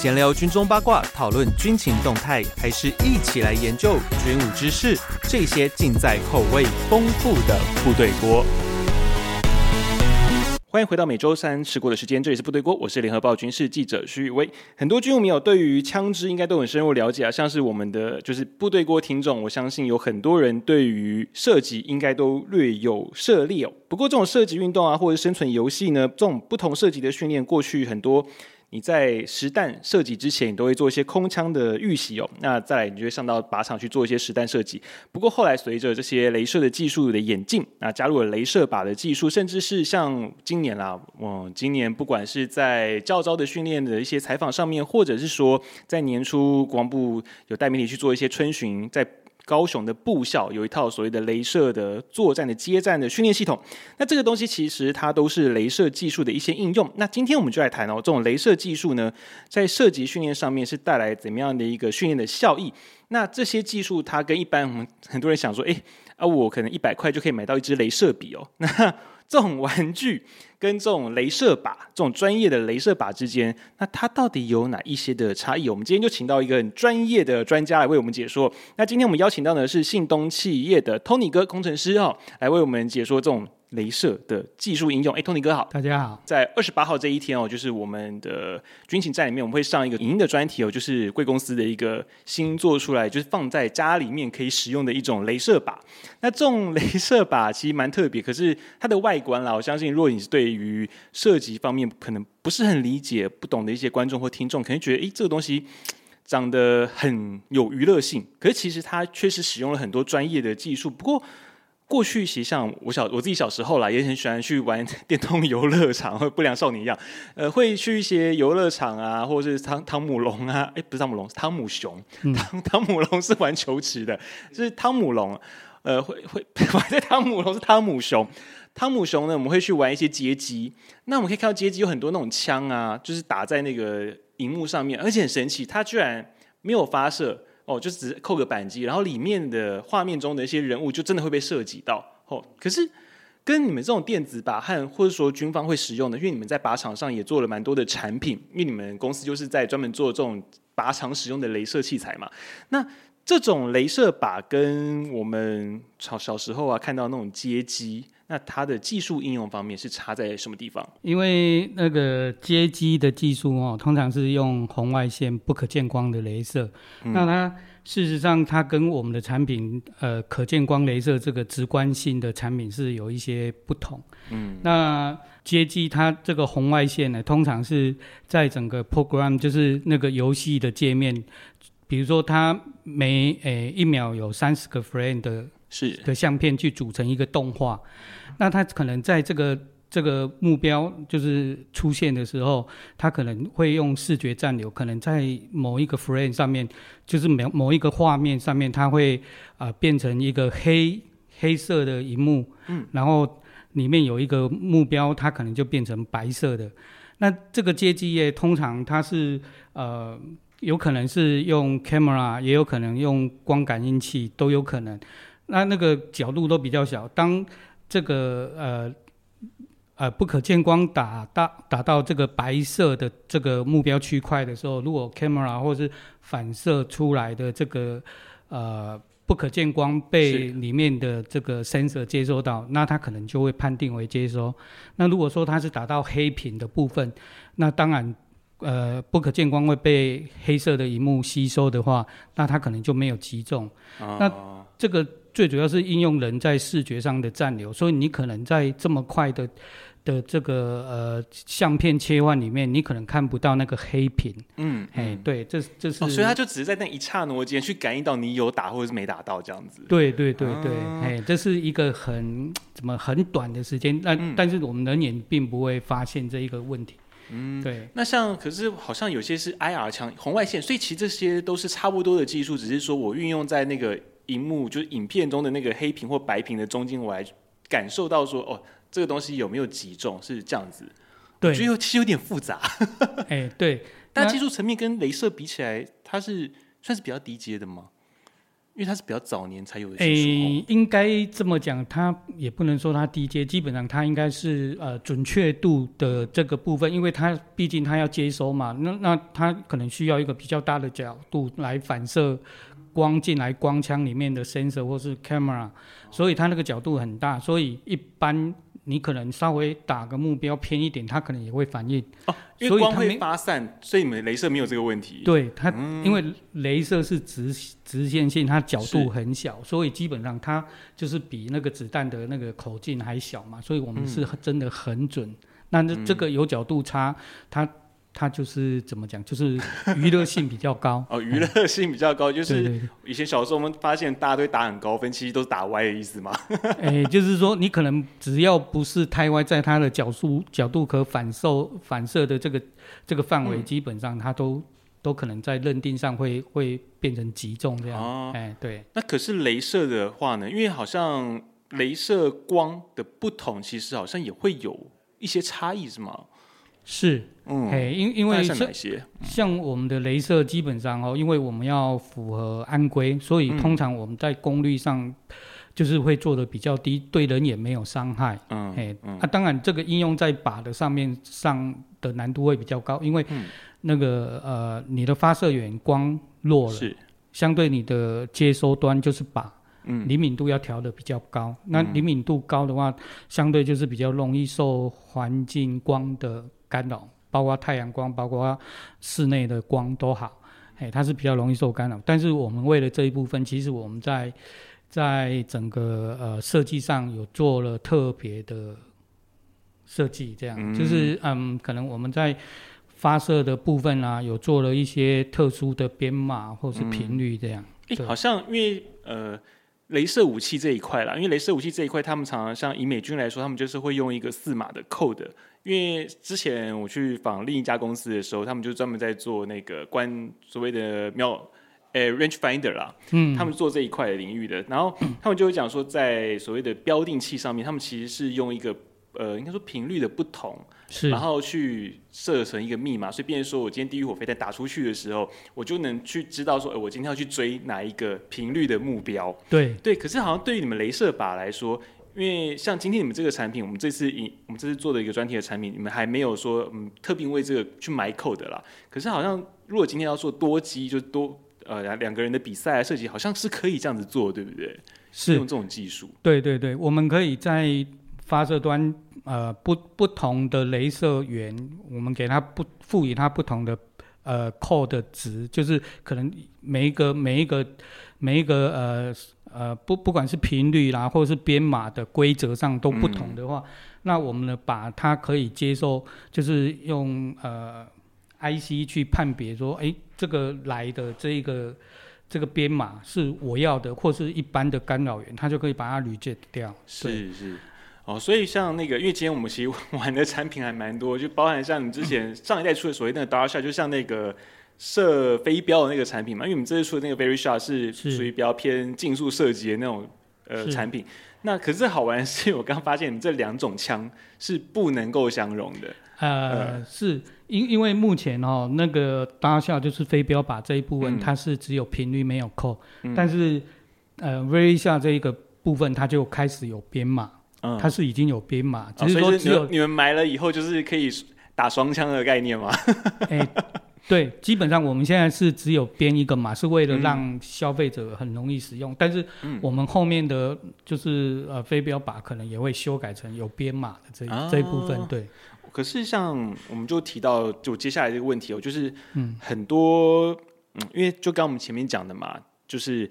闲聊军中八卦，讨论军情动态，还是一起来研究军武知识？这些尽在口味丰富的部队锅。欢迎回到每周三吃过的时间，这里是部队锅，我是联合报军事记者徐宇威。很多军武迷友对于枪支应该都很深入了解啊，像是我们的就是部队锅听众，我相信有很多人对于射击应该都略有涉猎哦。不过这种射击运动啊，或者生存游戏呢，这种不同射击的训练，过去很多。你在实弹射击之前，你都会做一些空枪的预习哦。那再来，你就会上到靶场去做一些实弹射击。不过后来随着这些镭射的技术的演进，那加入了镭射靶的技术，甚至是像今年啦，嗯，今年不管是在教招的训练的一些采访上面，或者是说在年初国防部有带媒体去做一些春巡，在。高雄的部校有一套所谓的镭射的作战的接战的训练系统，那这个东西其实它都是镭射技术的一些应用。那今天我们就来谈哦，这种镭射技术呢，在射击训练上面是带来怎么样的一个训练的效益？那这些技术它跟一般我们很多人想说，哎，啊，我可能一百块就可以买到一支镭射笔哦，那这种玩具。跟这种镭射靶，这种专业的镭射靶之间，那它到底有哪一些的差异？我们今天就请到一个很专业的专家来为我们解说。那今天我们邀请到的是信东企业的 Tony 哥工程师哦，来为我们解说这种。雷射的技术应用，哎，Tony 哥好，大家好。在二十八号这一天哦，就是我们的军情站里面，我们会上一个影音的专题哦，就是贵公司的一个新做出来，就是放在家里面可以使用的一种镭射靶。那这种镭射靶其实蛮特别，可是它的外观啦，我相信如果你是对于射击方面可能不是很理解、不懂的一些观众或听众，可能觉得，哎，这个东西长得很有娱乐性，可是其实它确实使用了很多专业的技术。不过，过去其实像我小我自己小时候啦，也很喜欢去玩 电动游乐场，或不良少年一样，呃，会去一些游乐场啊，或者是汤汤姆龙啊，哎，不是汤姆龙，是汤姆熊，汤汤姆龙是玩球池的，就是汤姆龙，呃，会会 玩在汤姆龙是汤姆熊，汤姆熊呢，我们会去玩一些街机，那我们可以看到街机有很多那种枪啊，就是打在那个荧幕上面，而且很神奇，它居然没有发射。哦，就只扣个扳机，然后里面的画面中的一些人物就真的会被涉及到。哦，可是跟你们这种电子靶和或者说军方会使用的，因为你们在靶场上也做了蛮多的产品，因为你们公司就是在专门做这种靶场使用的镭射器材嘛。那这种镭射靶跟我们小小时候啊看到那种街机。那它的技术应用方面是差在什么地方？因为那个街机的技术哦，通常是用红外线不可见光的镭射。嗯、那它事实上，它跟我们的产品呃可见光镭射这个直观性的产品是有一些不同。嗯，那街机它这个红外线呢，通常是在整个 program 就是那个游戏的界面，比如说它每诶、欸、一秒有三十个 frame 的。是的相片去组成一个动画，那它可能在这个这个目标就是出现的时候，它可能会用视觉暂留，可能在某一个 frame 上面，就是某某一个画面上面，它会啊、呃、变成一个黑黑色的荧幕，嗯，然后里面有一个目标，它可能就变成白色的。那这个接机业通常它是呃有可能是用 camera，也有可能用光感应器，都有可能。那那个角度都比较小，当这个呃呃不可见光打到打到这个白色的这个目标区块的时候，如果 camera 或是反射出来的这个呃不可见光被里面的这个 sensor 接收到，那它可能就会判定为接收。那如果说它是打到黑屏的部分，那当然呃不可见光会被黑色的荧幕吸收的话，那它可能就没有击中。哦、那这个。最主要是应用人在视觉上的暂留，所以你可能在这么快的的这个呃相片切换里面，你可能看不到那个黑屏。嗯，哎，对，这这是、哦，所以他就只是在那一刹那间去感应到你有打或者是没打到这样子。对对对对，哎、啊，这是一个很怎么很短的时间，但、嗯、但是我们人眼并不会发现这一个问题。嗯，对。那像可是好像有些是 IR 枪红外线，所以其实这些都是差不多的技术，只是说我运用在那个。荧幕就是影片中的那个黑屏或白屏的中间，我来感受到说，哦，这个东西有没有击中，是这样子。对，我觉得其实有点复杂。哎、欸，对。但技术层面跟镭射比起来，它是算是比较低阶的吗？因为它是比较早年才有的技术。诶，应该这么讲，它也不能说它低阶，基本上它应该是呃准确度的这个部分，因为它毕竟它要接收嘛，那那它可能需要一个比较大的角度来反射光进来光枪里面的 sensor 或是 camera，所以它那个角度很大，所以一般。你可能稍微打个目标偏一点，它可能也会反应。哦，因为光会发散，所以你们镭射没有这个问题。对它，嗯、因为镭射是直直线性，它角度很小，所以基本上它就是比那个子弹的那个口径还小嘛，所以我们是真的很准。嗯、那这这个有角度差，它。它就是怎么讲，就是娱乐性比较高 哦，娱乐性比较高，就是以前小时候我们发现大家都打很高分，其实都是打歪的意思嘛。哎，就是说你可能只要不是太歪，在它的角度角度可反射反射的这个这个范围，嗯、基本上它都都可能在认定上会会变成击中这样。哦，哎，对。那可是镭射的话呢？因为好像镭射光的不同，其实好像也会有一些差异，是吗？是，嗯，嘿，因因为像像我们的镭射基本上哦，因为我们要符合安规，所以通常我们在功率上就是会做的比较低，对人也没有伤害，嗯，嘿，那、当然这个应用在靶的上面上的难度会比较高，因为那个呃你的发射源光弱了，是。相对你的接收端就是靶，嗯，灵敏度要调的比较高，那灵敏度高的话，相对就是比较容易受环境光的。干扰，包括太阳光，包括室内的光都好，哎，它是比较容易受干扰。但是我们为了这一部分，其实我们在在整个呃设计上有做了特别的设计，这样、嗯、就是嗯，可能我们在发射的部分啊，有做了一些特殊的编码或是频率这样。哎、好像因为呃。镭射武器这一块啦，因为镭射武器这一块，他们常常像以美军来说，他们就是会用一个四码的 code。因为之前我去访另一家公司的时候，他们就专门在做那个关所谓的瞄，呃、欸、range finder 啦，嗯，他们做这一块的领域的，然后他们就会讲说，在所谓的标定器上面，他们其实是用一个。呃，应该说频率的不同，是，然后去设成一个密码，所以变成说我今天地狱火飞弹打出去的时候，我就能去知道说，呃，我今天要去追哪一个频率的目标。对对，可是好像对于你们镭射靶来说，因为像今天你们这个产品，我们这次以我们这次做的一个专题的产品，你们还没有说嗯特别为这个去买 code 的啦。可是好像如果今天要做多机，就多呃两两个人的比赛啊设计，好像是可以这样子做，对不对？是用这种技术。对对对，我们可以在。发射端呃不不同的镭射源，我们给它不赋予它不同的呃 code 值，就是可能每一个每一个每一个呃呃不不管是频率啦，或者是编码的规则上都不同的话，嗯、那我们呢把它可以接受，就是用呃 IC 去判别说，哎，这个来的这一个这个编码是我要的，或是一般的干扰源，它就可以把它 reject 掉。是是。哦，所以像那个，因为今天我们其实玩的产品还蛮多，就包含像你之前上一代出的所谓那个 DarkShot，就像那个射飞镖的那个产品嘛。因为我们这次出的那个 Veryshot 是属于比较偏竞速射击的那种呃产品。那可是好玩的是，我刚发现你这两种枪是不能够相容的。呃，呃是因因为目前哦，那个 DarkShot 就是飞镖靶这一部分，嗯、它是只有频率没有扣，嗯、但是呃 Veryshot 这一个部分，它就开始有编码。嗯，它是已经有编码，只是说只有、哦、你们买了以后就是可以打双枪的概念吗？哎、欸，对，基本上我们现在是只有编一个码，是为了让消费者很容易使用。嗯、但是我们后面的就是呃飞镖靶可能也会修改成有编码的这一、啊、这一部分。对，可是像我们就提到就接下来这个问题哦，就是嗯很多嗯，因为就刚我们前面讲的嘛，就是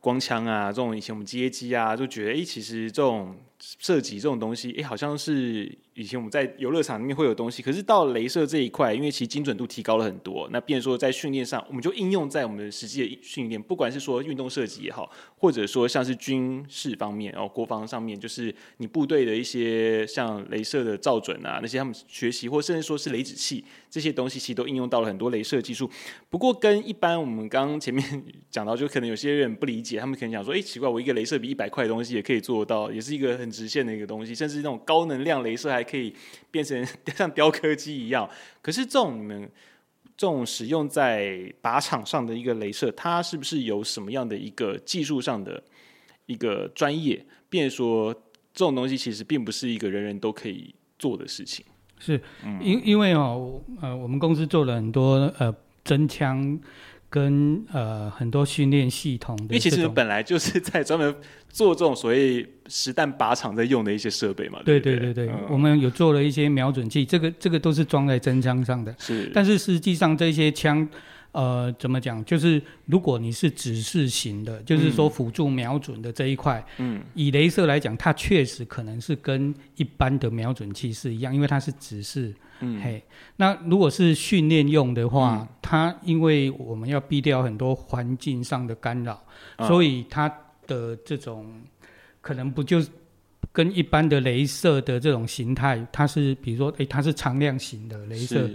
光枪啊这种以前我们街机啊就觉得哎、欸，其实这种。射击这种东西，哎、好像是以前我们在游乐场里面会有东西，可是到镭射这一块，因为其实精准度提高了很多，那变说在训练上，我们就应用在我们实际的训练，不管是说运动射击也好，或者说像是军事方面，然后国防上面，就是你部队的一些像镭射的照准啊，那些他们学习，或甚至说是雷子器这些东西，其实都应用到了很多镭射技术。不过跟一般我们刚前面讲到，就可能有些人不理解，他们可能想说，哎、奇怪，我一个镭射比一百块的东西也可以做到，也是一个很。直线的一个东西，甚至那种高能量镭射还可以变成 像雕刻机一样。可是这种你们这种使用在靶场上的一个镭射，它是不是有什么样的一个技术上的一个专业？变说这种东西其实并不是一个人人都可以做的事情。是，因因为哦，呃，我们公司做了很多呃真枪。跟呃很多训练系统的，因为其实本来就是在专门做这种所谓实弹靶场在用的一些设备嘛。对对对对，嗯、我们有做了一些瞄准器，这个这个都是装在真枪上的。是，但是实际上这些枪，呃，怎么讲？就是如果你是指示型的，就是说辅助瞄准的这一块，嗯，以镭射来讲，它确实可能是跟一般的瞄准器是一样，因为它是指示。嗯，嘿，那如果是训练用的话，嗯、它因为我们要避掉很多环境上的干扰，嗯、所以它的这种可能不就跟一般的镭射的这种形态，它是比如说，诶、欸，它是常量型的镭射。是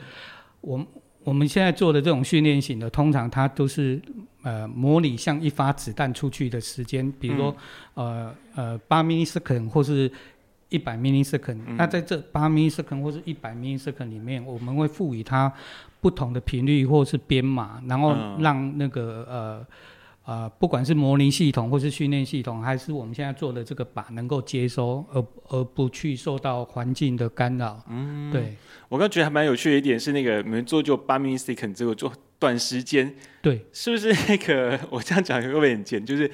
我我们现在做的这种训练型的，通常它都是呃模拟像一发子弹出去的时间，比如说、嗯、呃呃八 millisecond 或是。一百 millisecond，那在这八 millisecond 或是一百 millisecond 里面，我们会赋予它不同的频率或是编码，然后让那个呃呃，不管是模拟系统或是训练系统，还是我们现在做的这个靶能够接收，而而不去受到环境的干扰。嗯，对。我刚觉得还蛮有趣的一点是，那个你们做就八 millisecond 这个做短时间，对，是不是那个 我这样讲会不会很贱？就是。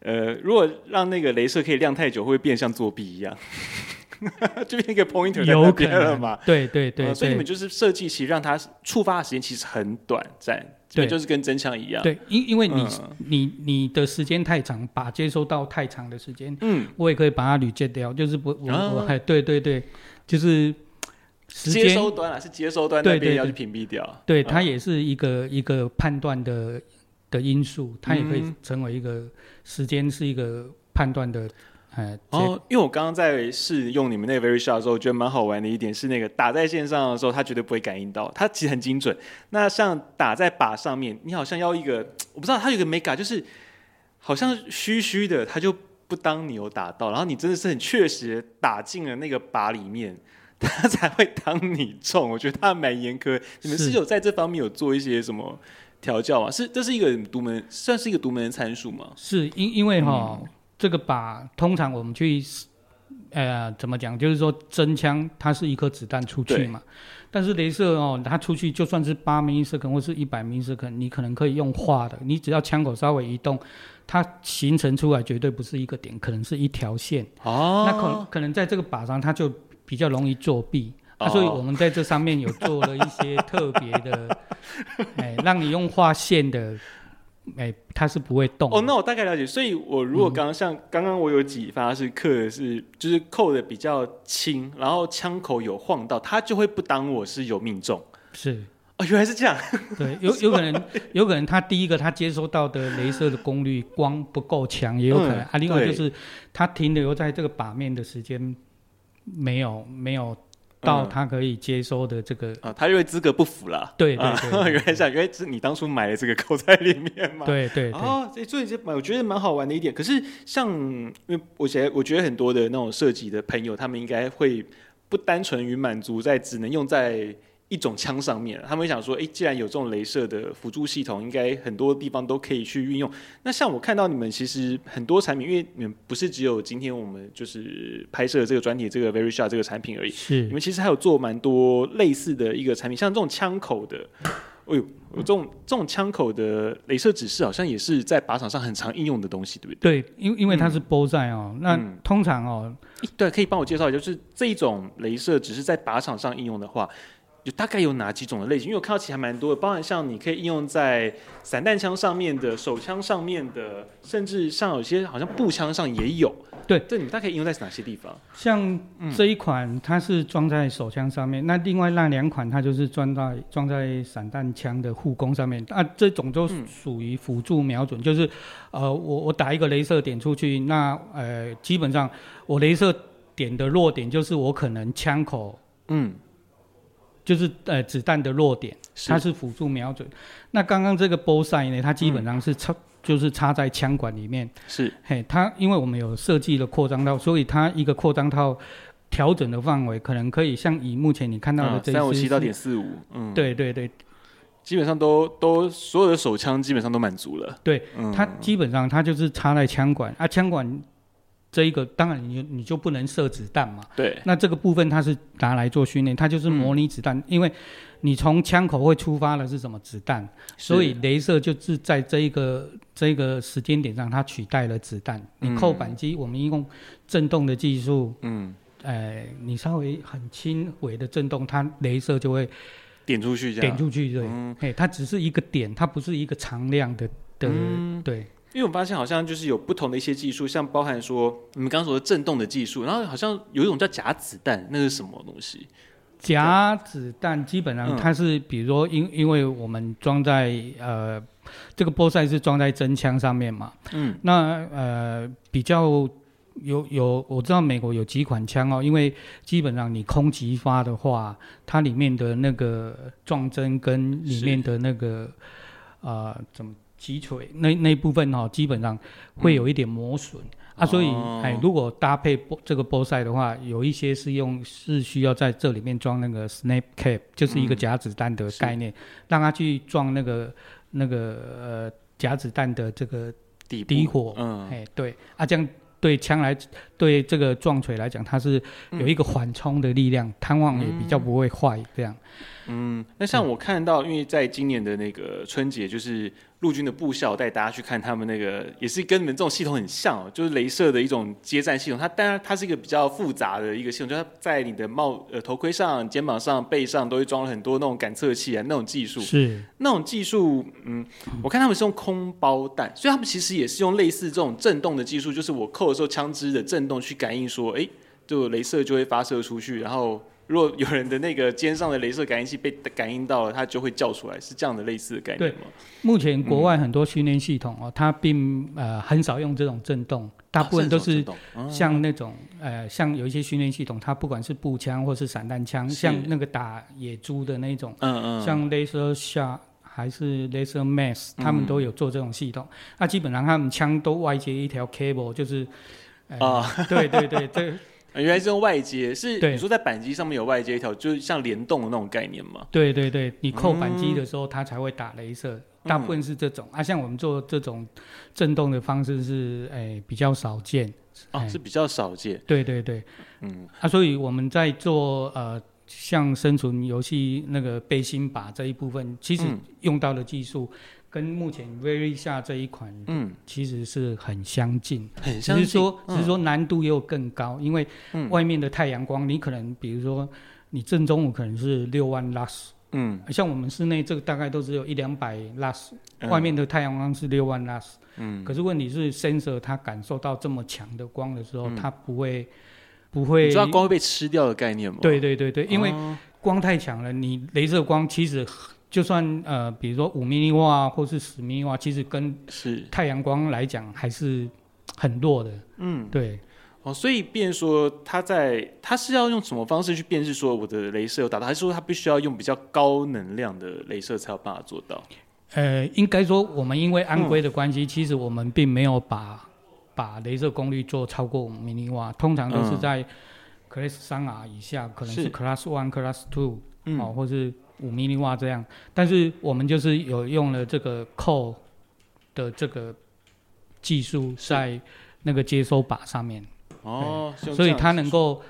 呃，如果让那个镭射可以亮太久，会不会变像作弊一样？就变一个 pointer 在那边了嘛？对对对、呃，所以你们就是设计其实让它触发的时间其实很短暂，对，就是跟真枪一样。对，因因为你、嗯、你你的时间太长，把接收到太长的时间，嗯，我也可以把它滤接掉，就是不我、啊、我还对对对，就是接收端啊，是接收端那边要去屏蔽掉。对，它也是一个一个判断的。的因素，它也可以成为一个时间是一个判断的，哎，哦，因为我刚刚在试用你们那个 Very Shot 的时候，我觉得蛮好玩的一点是，那个打在线上的时候，它绝对不会感应到，它其实很精准。那像打在靶上面，你好像要一个，我不知道它有个 mega，就是好像虚虚的，它就不当你有打到，然后你真的是很确实打进了那个靶里面，它才会当你中。我觉得它蛮严苛，你们是有在这方面有做一些什么？调教啊，是这是一个独门，算是一个独门的参数吗？是因因为哈，嗯、这个靶通常我们去，呃，怎么讲？就是说真枪它是一颗子弹出去嘛，但是镭射哦，它出去就算是八 millisecond 或是一百 millisecond，你可能可以用画的，你只要枪口稍微移动，它形成出来绝对不是一个点，可能是一条线。哦，那可可能在这个靶上，它就比较容易作弊。所以我们在这上面有做了一些特别的，哎，让你用画线的，哎，它是不会动。哦，那我大概了解。所以我如果刚刚像刚刚我有几发是刻的是，就是扣的比较轻，然后枪口有晃到，它就会不当我是有命中。是，哦，原来是这样。对，有有可能，有可能他第一个他接收到的镭射的功率光不够强，也有可能、嗯、啊。另外就是他停留在这个靶面的时间没有没有。到他可以接收的这个啊，他因为资格不符了。对对 对，原来是原来是你当初买的这个扣在里面嘛。对对哦，所以这蛮我觉得蛮好玩的一点。可是像因为我觉得我觉得很多的那种设计的朋友，他们应该会不单纯于满足在只能用在。一种枪上面，他们会想说，哎，既然有这种镭射的辅助系统，应该很多地方都可以去运用。那像我看到你们其实很多产品，因为你们不是只有今天我们就是拍摄这个专题这个 Very Sharp 这个产品而已，是你们其实还有做蛮多类似的一个产品，像这种枪口的，哎呦，这种这种枪口的镭射指示，好像也是在靶场上很常应用的东西，对不对？对，因因为它是 Bullseye 哦，嗯、那通常哦，对，可以帮我介绍一下，就是这一种镭射只是在靶场上应用的话。就大概有哪几种的类型？因为我看到其实还蛮多的，包含像你可以应用在散弹枪上面的、手枪上面的，甚至像有些好像步枪上也有。对，这你大概应用在哪些地方？像这一款它是装在手枪上面，嗯、那另外那两款它就是装在装在散弹枪的护弓上面。啊，这种就属于辅助瞄准，嗯、就是呃，我我打一个镭射点出去，那呃，基本上我镭射点的弱点就是我可能枪口，嗯。就是呃子弹的落点，它是辅助瞄准。那刚刚这个 Bullseye 呢，它基本上是插，嗯、就是插在枪管里面。是，嘿，它因为我们有设计了扩张套，所以它一个扩张套调整的范围可能可以像以目前你看到的这三五七到点四五，嗯，对对对，基本上都都所有的手枪基本上都满足了。对，嗯、它基本上它就是插在枪管啊，枪管这一个当然你你就不能射子弹嘛。对，那这个部分它是拿来做训练，它就是模拟子弹，嗯、因为你从枪口会出发的是什么子弹，所以镭射就是在这一个这一个时间点上，它取代了子弹。你扣扳机，我们用震动的技术，嗯。呃，你稍微很轻微的震动，它镭射就会点出去，点出去，对，嗯，它只是一个点，它不是一个常量的的，嗯，对。因为我发现好像就是有不同的一些技术，像包含说你们刚刚说的震动的技术，然后好像有一种叫假子弹，那是什么东西？假子弹基本上它是，比如说因因为我们装在呃这个波塞是装在真枪上面嘛，嗯，那呃比较。有有，我知道美国有几款枪哦，因为基本上你空击发的话，它里面的那个撞针跟里面的那个啊、呃、怎么击锤那那部分哈、哦，基本上会有一点磨损、嗯、啊，所以哎、哦，如果搭配波这个波塞的话，有一些是用是需要在这里面装那个 snap cap，就是一个夹子弹的概念，嗯、让它去撞那个那个呃夹子弹的这个底底火，嗯，哎对。啊这样。对枪来，对这个撞锤来讲，它是有一个缓冲的力量，弹簧也比较不会坏，这样。嗯，那像我看到，因为在今年的那个春节，就是陆军的部校带大家去看他们那个，也是跟你们这种系统很像哦，就是镭射的一种接战系统。它当然它是一个比较复杂的一个系统，就它在你的帽呃头盔上、肩膀上、背上都会装了很多那种感测器啊，那种技术是那种技术。嗯，我看他们是用空包弹，所以他们其实也是用类似这种震动的技术，就是我扣的时候枪支的震动去感应说，哎，就镭射就会发射出去，然后。如果有人的那个肩上的镭射感应器被感应到了，它就会叫出来，是这样的类似的概念吗？对，目前国外很多训练系统哦，嗯、它并呃很少用这种震动，大部分都是像那种、啊、呃像有一些训练系统，它不管是步枪或是散弹枪，像那个打野猪的那种，嗯嗯，像 Laser Shot 还是 Laser Max，他们都有做这种系统。那、嗯、基本上他们枪都外接一条 cable，就是，呃、啊，对对对，这。原来是用外接，是你说在板机上面有外接一条，就是像联动的那种概念吗？对对对，你扣板机的时候，它才会打镭射，嗯、大部分是这种啊。像我们做这种震动的方式是，哎，比较少见。哦，是比较少见。对对对，嗯，啊，所以我们在做呃，像生存游戏那个背心靶这一部分，其实用到的技术。嗯跟目前 Very 下这一款，嗯，其实是很相近，很相近，只是说，只是说难度又更高，嗯、因为外面的太阳光，你可能比如说你正中午可能是六万 lux，嗯，像我们室内这个大概都只有一两百 lux，外面的太阳光是六万 lux，嗯，可是问题是 sensor 它感受到这么强的光的时候，嗯、它不会不会，你知道光会被吃掉的概念吗？对对对对，因为光太强了，你镭射光其实。就算呃，比如说五米瓦或是十米瓦，其实跟是太阳光来讲还是很弱的。嗯，对。哦，所以变说它在它是要用什么方式去辨识说我的镭射有达到，还是说它必须要用比较高能量的镭射才有办法做到？呃，应该说我们因为安规的关系，嗯、其实我们并没有把把镭射功率做超过五米瓦，通常都是在 Class 三 R 以下，可能是 Class One、Class Two，哦，或是。五米瓦这样，但是我们就是有用了这个扣的这个技术在那个接收靶上面哦，所以它能够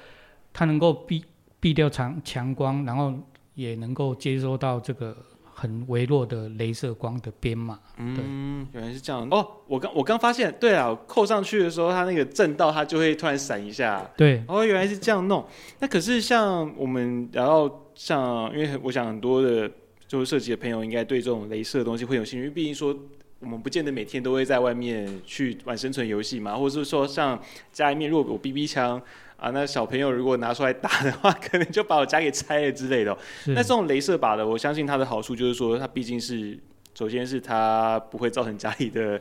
它能够避避掉强强光，然后也能够接收到这个很微弱的镭射光的编码。嗯，原来是这样哦。我刚我刚发现，对啊，扣上去的时候，它那个震道，它就会突然闪一下。对，哦，原来是这样弄。那可是像我们然后。像，因为我想很多的就是设计的朋友应该对这种镭射的东西会有兴趣，因为毕竟说我们不见得每天都会在外面去玩生存游戏嘛，或者是说像家里面如果有 BB 枪啊，那小朋友如果拿出来打的话，可能就把我家给拆了之类的。那这种镭射靶的，我相信它的好处就是说，它毕竟是首先是它不会造成家里的。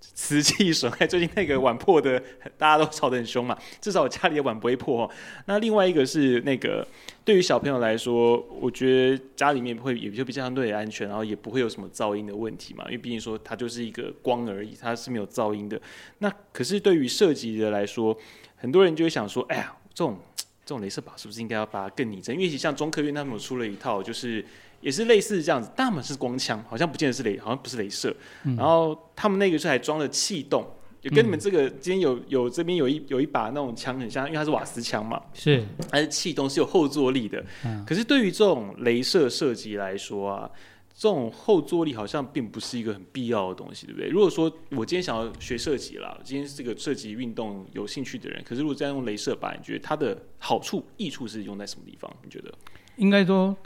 瓷器损害，最近那个碗破的，大家都吵得很凶嘛。至少我家里的碗不会破。那另外一个是那个，对于小朋友来说，我觉得家里面会也就比较相对安全，然后也不会有什么噪音的问题嘛。因为毕竟说它就是一个光而已，它是没有噪音的。那可是对于射击的来说，很多人就会想说，哎呀，这种这种镭射靶是不是应该要把它更拟真？因为像中科院他们出了一套，就是也是类似这样子，但他们是光枪，好像不见得是雷，好像不是镭射。嗯、然后他们那个是还装了气动，就跟你们这个今天有有这边有一有一把那种枪很像，因为它是瓦斯枪嘛，是，它是气动是有后坐力的。嗯、可是对于这种镭射射击来说啊，这种后坐力好像并不是一个很必要的东西，对不对？如果说我今天想要学射击啦，今天是这个射击运动有兴趣的人，可是如果再用镭射靶，你觉得它的好处、益处是用在什么地方？你觉得？应该说，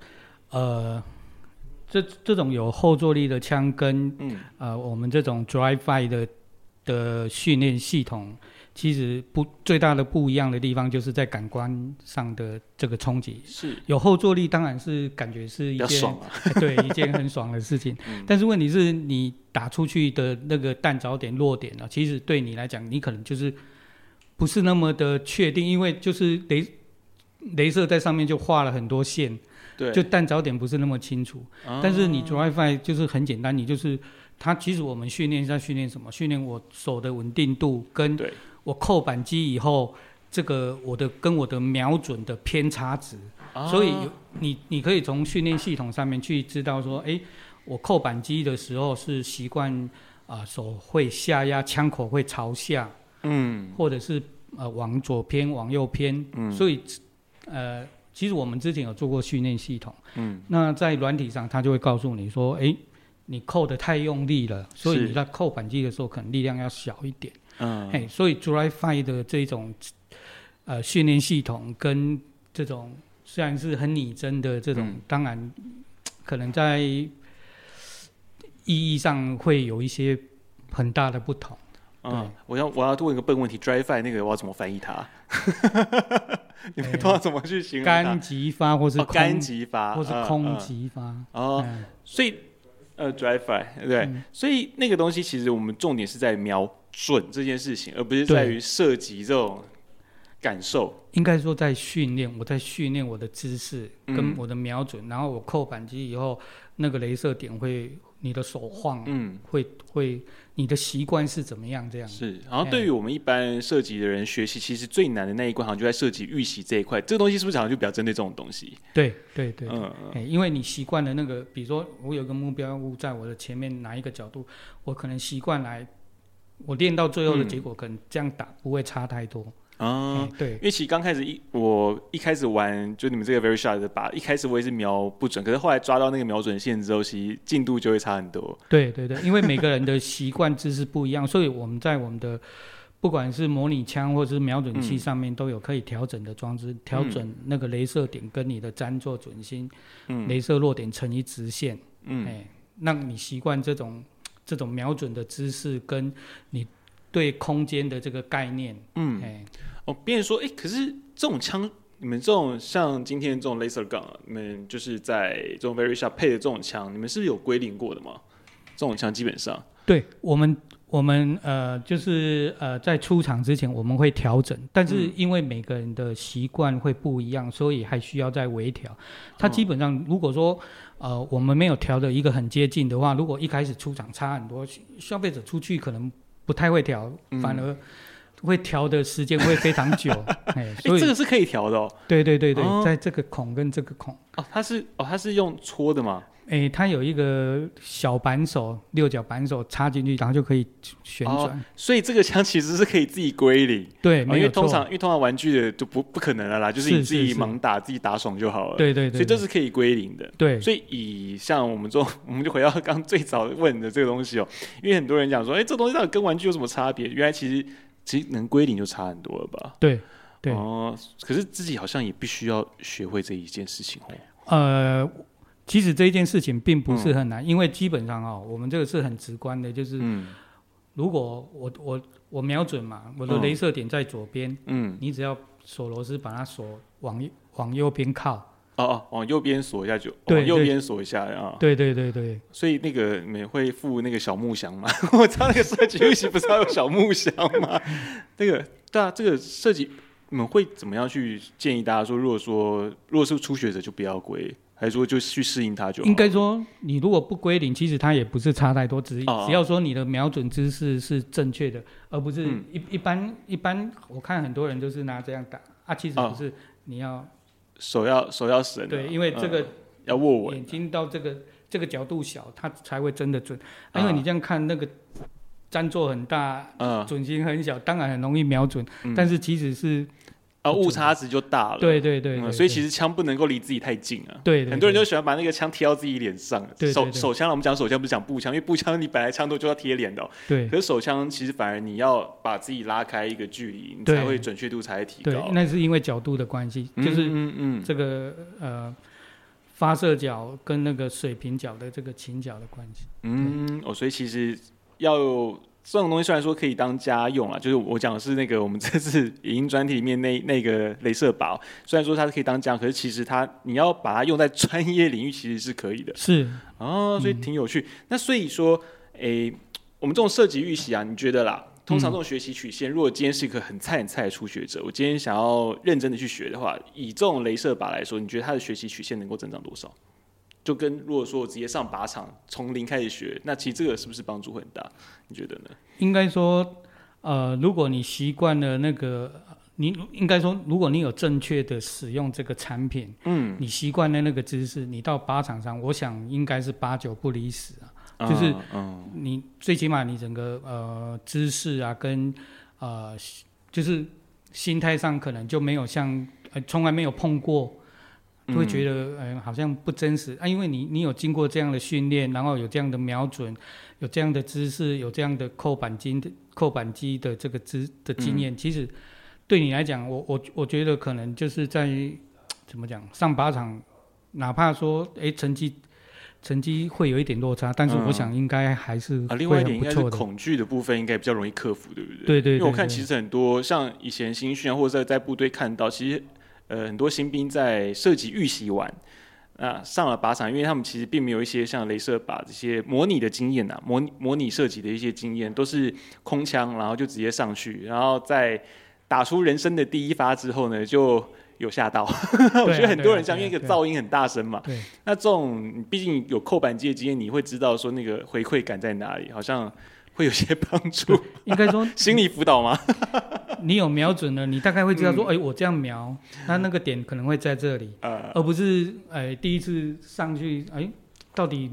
呃，这这种有后坐力的枪跟，嗯，呃，我们这种 dry fire 的的训练系统，其实不最大的不一样的地方，就是在感官上的这个冲击。是有后坐力，当然是感觉是一件爽啊，对一件很爽的事情。嗯、但是问题是你打出去的那个弹着点落点呢，其实对你来讲，你可能就是不是那么的确定，因为就是镭镭射在上面就画了很多线，对，就但早点不是那么清楚。哦、但是你 dry fire 就是很简单，你就是它其实我们训练在训练什么？训练我手的稳定度，跟我扣扳机以后这个我的跟我的瞄准的偏差值。哦、所以你你可以从训练系统上面去知道说，哎，我扣扳机的时候是习惯啊手会下压，枪口会朝下，嗯，或者是呃往左偏往右偏，嗯，所以。呃，其实我们之前有做过训练系统，嗯，那在软体上，它就会告诉你说，哎，你扣的太用力了，所以你在扣扳机的时候，可能力量要小一点，嗯，哎，所以 Drive Five 的这种呃训练系统跟这种虽然是很拟真的这种，嗯、当然可能在意义上会有一些很大的不同。嗯，我要我要问一个笨问题，Drive Five 那个我要怎么翻译它？你们通常怎么去形容？干急发或是干急发，或是空急发？哦，所以呃，dry fire 对，所以那个东西其实我们重点是在瞄准这件事情，而不是在于涉及这种感受。应该说在训练，我在训练我的姿势跟我的瞄准，然后我扣扳机以后，那个镭射点会。你的手晃，嗯，会会，你的习惯是怎么样？这样是。然后对于我们一般射击的人学习，其实最难的那一关，好像就在射击预习这一块。这个东西是不是好像就比较针对这种东西？对对对，嗯嗯。因为你习惯了那个，比如说我有个目标物在我的前面哪一个角度，我可能习惯来，我练到最后的结果，可能这样打不会差太多。啊、嗯，对，因为其实刚开始一我一开始玩就你们这个 Veryshot 的靶，一开始我也是瞄不准，可是后来抓到那个瞄准线之后，其实进度就会差很多。对对对，因为每个人的习惯姿势不一样，所以我们在我们的不管是模拟枪或者是瞄准器上面都有可以调整的装置，调、嗯、整那个镭射点跟你的沾座准心，嗯，镭射落点成一直线，嗯，哎，让你习惯这种这种瞄准的姿势跟你对空间的这个概念，嗯，哎。哦，别人说，哎，可是这种枪，你们这种像今天这种 laser gun，你们就是在这种 Veryshot 配的这种枪，你们是有归零过的吗？这种枪基本上，对我们，我们呃，就是呃，在出厂之前我们会调整，但是因为每个人的习惯会不一样，所以还需要再微调。它基本上，如果说呃，我们没有调的一个很接近的话，如果一开始出厂差很多，消费者出去可能不太会调，反而。会调的时间会非常久，哎，所以这个是可以调的哦。对对对对，哦、在这个孔跟这个孔哦，它是哦，它是用搓的吗？哎，它有一个小扳手，六角扳手插进去，然后就可以旋转。哦、所以这个枪其实是可以自己归零。对，哦、因为通常因为通常玩具的就不不可能了啦，就是你自己盲打，自己打爽就好了。对对对，所以这是可以归零的。对，所以以像我们这种，我们就回到刚最早问的这个东西哦，因为很多人讲说，哎，这东西到底跟玩具有什么差别？原来其实。其实能归零就差很多了吧？对，对哦。可是自己好像也必须要学会这一件事情哦。呃，其实这一件事情并不是很难，嗯、因为基本上哦，我们这个是很直观的，就是，如果我我我瞄准嘛，我的镭射点在左边，嗯，你只要锁螺丝把它锁往往右边靠。哦哦，往右边锁一下就，往右边锁一下啊。对对对对。所以那个你们会附那个小木箱吗？我知道那个设计游戏不是要有小木箱吗？那个对啊，这个设计你们会怎么样去建议大家说？如果说如果是初学者就不要归，还是说就去适应它就好？应该说你如果不归零，其实它也不是差太多，只只要说你的瞄准姿势是正确的，而不是一一般一般。我看很多人都是拿这样打啊，其实不是，你要。手要手要神，对，因为这个要握稳，眼睛到这个这个角度小，它才会真的准。啊、因为你这样看那个占座很大，嗯，准心很小，当然很容易瞄准，嗯、但是其实是。啊，误差值就大了。对对对，所以其实枪不能够离自己太近啊。对，很多人就喜欢把那个枪贴到自己脸上。手手枪，我们讲手枪不是讲步枪，因为步枪你本来枪都就要贴脸的。对。可是手枪其实反而你要把自己拉开一个距离，你才会准确度才会提高。对，那是因为角度的关系，就是嗯嗯这个呃发射角跟那个水平角的这个倾角的关系。嗯哦，所以其实要。这种东西虽然说可以当家用啊，就是我讲的是那个我们这次影音专题里面那那个镭射靶，虽然说它是可以当家，可是其实它你要把它用在专业领域，其实是可以的。是哦，所以挺有趣。嗯、那所以说，诶、欸，我们这种设计预习啊，你觉得啦？通常这种学习曲线，如果今天是一个很菜很菜的初学者，我今天想要认真的去学的话，以这种镭射靶来说，你觉得它的学习曲线能够增长多少？就跟如果说我直接上靶场从零开始学，那其实这个是不是帮助很大？你觉得呢？应该说，呃，如果你习惯了那个，你应该说，如果你有正确的使用这个产品，嗯，你习惯了那个姿势，你到靶场上，我想应该是八九不离十啊。嗯、就是，你最起码你整个呃姿势啊，跟呃就是心态上可能就没有像呃从来没有碰过。会觉得，嗯，好像不真实啊，因为你你有经过这样的训练，然后有这样的瞄准，有这样的姿势，有这样的扣板机的扣板机的这个姿的经验，嗯，其实对你来讲，我我我觉得可能就是在怎么讲上靶场，哪怕说哎成绩成绩会有一点落差，但是我想应该还是。啊，另外一点应该是恐惧的部分应该比较容易克服，对不对？对对，对，对，因为我看其实很多像以前新训啊，或者在在部队看到，其实。呃，很多新兵在射击预习完，啊，上了靶场，因为他们其实并没有一些像镭射靶这些模拟的经验呐，模模拟射击的一些经验，都是空枪，然后就直接上去，然后在打出人生的第一发之后呢，就有吓到。我觉得很多人像因为一个噪音很大声嘛，对，那这种毕竟有扣扳机的经验，你会知道说那个回馈感在哪里，好像。会有些帮助，应该说 心理辅导吗？你有瞄准了，你大概会知道说，哎、嗯欸，我这样瞄，那那个点可能会在这里，呃、而不是哎、欸、第一次上去，哎、欸，到底。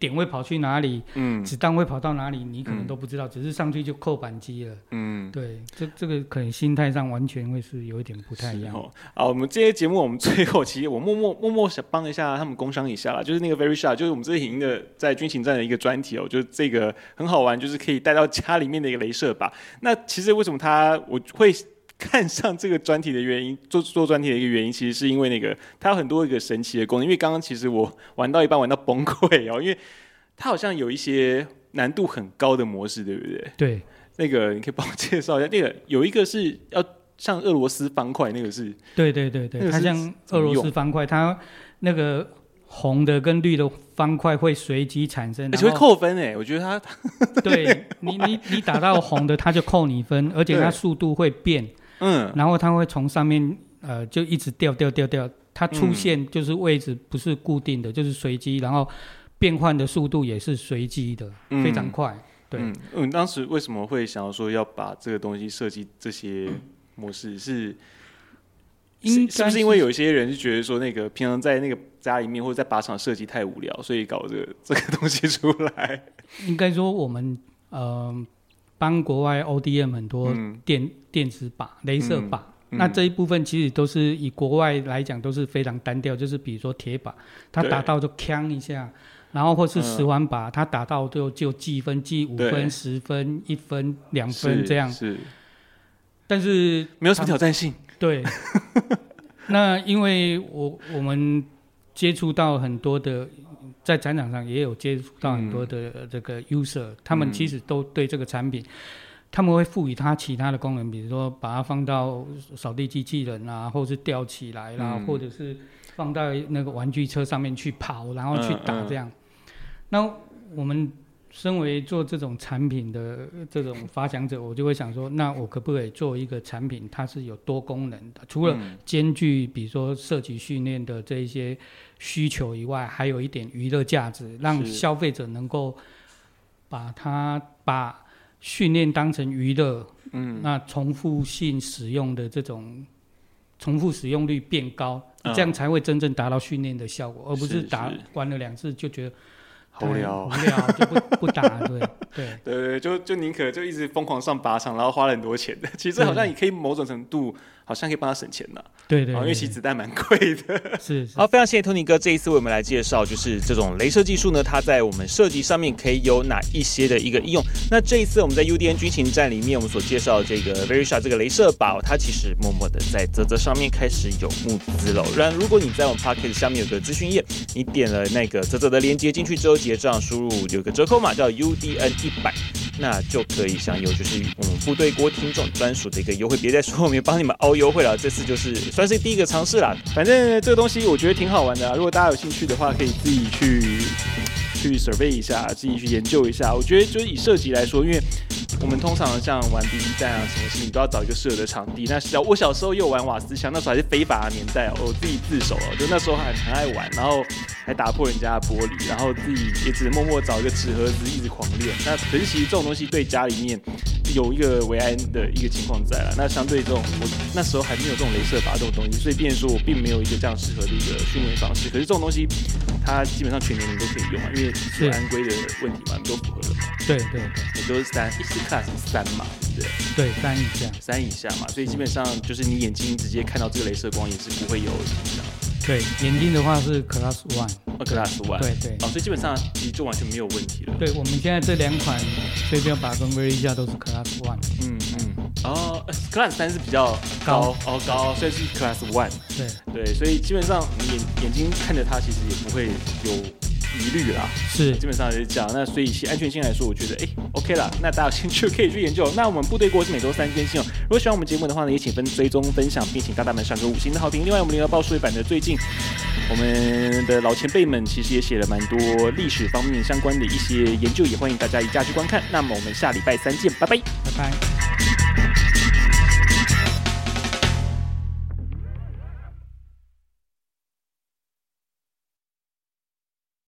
点位跑去哪里？嗯，子弹会跑到哪里？你可能都不知道，嗯、只是上去就扣扳机了。嗯，对，这这个可能心态上完全会是有一点不太一样。哦，好，我们这些节目，我们最后其实我默默 默默想帮一下他们工商一下啦，就是那个 Very Shot，就是我们这影音的在军情站的一个专题哦，就是这个很好玩，就是可以带到家里面的一个镭射靶。那其实为什么他我会？看上这个专题的原因，做做专题的一个原因，其实是因为那个它有很多一个神奇的功能。因为刚刚其实我玩到一半玩到崩溃哦，因为它好像有一些难度很高的模式，对不对？对，那个你可以帮我介绍一下。那个有一个是要像俄罗斯方块，那个是对对对对，它像俄罗斯方块，它那个红的跟绿的方块会随机产生，而且会扣分哎。我觉得它对你你你打到红的，它就扣你分，而且它速度会变。嗯，然后它会从上面呃就一直掉掉掉掉，它出现就是位置不是固定的，嗯、就是随机，然后变换的速度也是随机的，嗯、非常快。对，嗯，嗯，当时为什么会想要说要把这个东西设计这些模式？是，是是不是因为有一些人是觉得说那个平常在那个家里面或者在靶场设计太无聊，所以搞这个 这个东西出来？应该说我们呃。帮国外 ODM 很多电、嗯、电子靶、镭射靶，嗯、那这一部分其实都是以国外来讲都是非常单调，就是比如说铁靶，它打到就锵一下，然后或是十环靶，它打到就就计分，计五分、十分、一分、两分这样。是，但是没有什么挑战性。对。那因为我我们接触到很多的。在展场上也有接触到很多的这个 user，、嗯、他们其实都对这个产品，嗯、他们会赋予它其他的功能，比如说把它放到扫地机器人啊，或者是吊起来啦，嗯、或者是放到那个玩具车上面去跑，然后去打这样。嗯嗯、那我们。身为做这种产品的这种发想者，我就会想说，那我可不可以做一个产品，它是有多功能的？除了兼具比如说涉及训练的这一些需求以外，还有一点娱乐价值，让消费者能够把它把训练当成娱乐，嗯，那重复性使用的这种重复使用率变高，这样才会真正达到训练的效果，而不是打玩了两次就觉得。无聊，无聊就不 不打，对对。对对，就就宁可就一直疯狂上靶场，然后花了很多钱。的。其实好像也可以某种程度，好像可以帮他省钱呢。对对，因为其实子弹蛮贵的。是，好，非常谢谢 Tony 哥这一次为我们来介绍，就是这种镭射技术呢，它在我们设计上面可以有哪一些的一个应用。那这一次我们在 UDN 军情站里面，我们所介绍这个 VERISHOT 这个镭射靶，它其实默默的在泽泽上面开始有募资了。然如果你在我们 Pocket 下面有个资讯页，你点了那个泽泽的链接进去之后结账，输入。有个折扣码叫 UDN 一百，那就可以享有就是我们部队锅听众专属的一个优惠。别再说我们帮你们凹优惠了，这次就是算是第一个尝试啦。反正这个东西我觉得挺好玩的，如果大家有兴趣的话，可以自己去去 survey 一下，自己去研究一下。我觉得就是以射击来说，因为。我们通常像玩 BB 弹啊什么事情都要找一个适合的场地。那小我小时候又玩瓦斯枪，那时候还是非法的年代哦，我自己自首哦，就那时候还很爱玩，然后还打破人家的玻璃，然后自己也只能默默找一个纸盒子一直狂练。那可是其实这种东西对家里面有一个维安的一个情况在了。那相对这种我那时候还没有这种镭射靶这种东西，所以变说我并没有一个这样适合的一个训练方式。可是这种东西它基本上全年龄都可以用啊，因为是安规的问题嘛，都符合了。对对对，也都是三。一 Class 三嘛，对对，三以下，三以下嘛，所以基本上就是你眼睛直接看到这个镭射光也是不会有影响。对，眼睛的话是 Class One，Class One，对对，哦，所以基本上你就完全没有问题了。对，我们现在这两款飞镖把跟 VERISHOT 都是 Class One。嗯嗯，哦，Class 三是比较高哦高，所以是 Class One。对对，所以基本上你眼眼睛看着它，其实也不会有。疑虑啦，是基本上也是这样。那所以其安全性来说，我觉得哎、欸、OK 啦。那大家有兴趣可以去研究。那我们部队锅是每周三更新哦。如果喜欢我们节目的话呢，也请分追踪分享，并请大大们上个五星的好评。另外，我们联合报数位版的最近，我们的老前辈们其实也写了蛮多历史方面相关的一些研究，也欢迎大家一家去观看。那么我们下礼拜三见，拜拜，拜拜。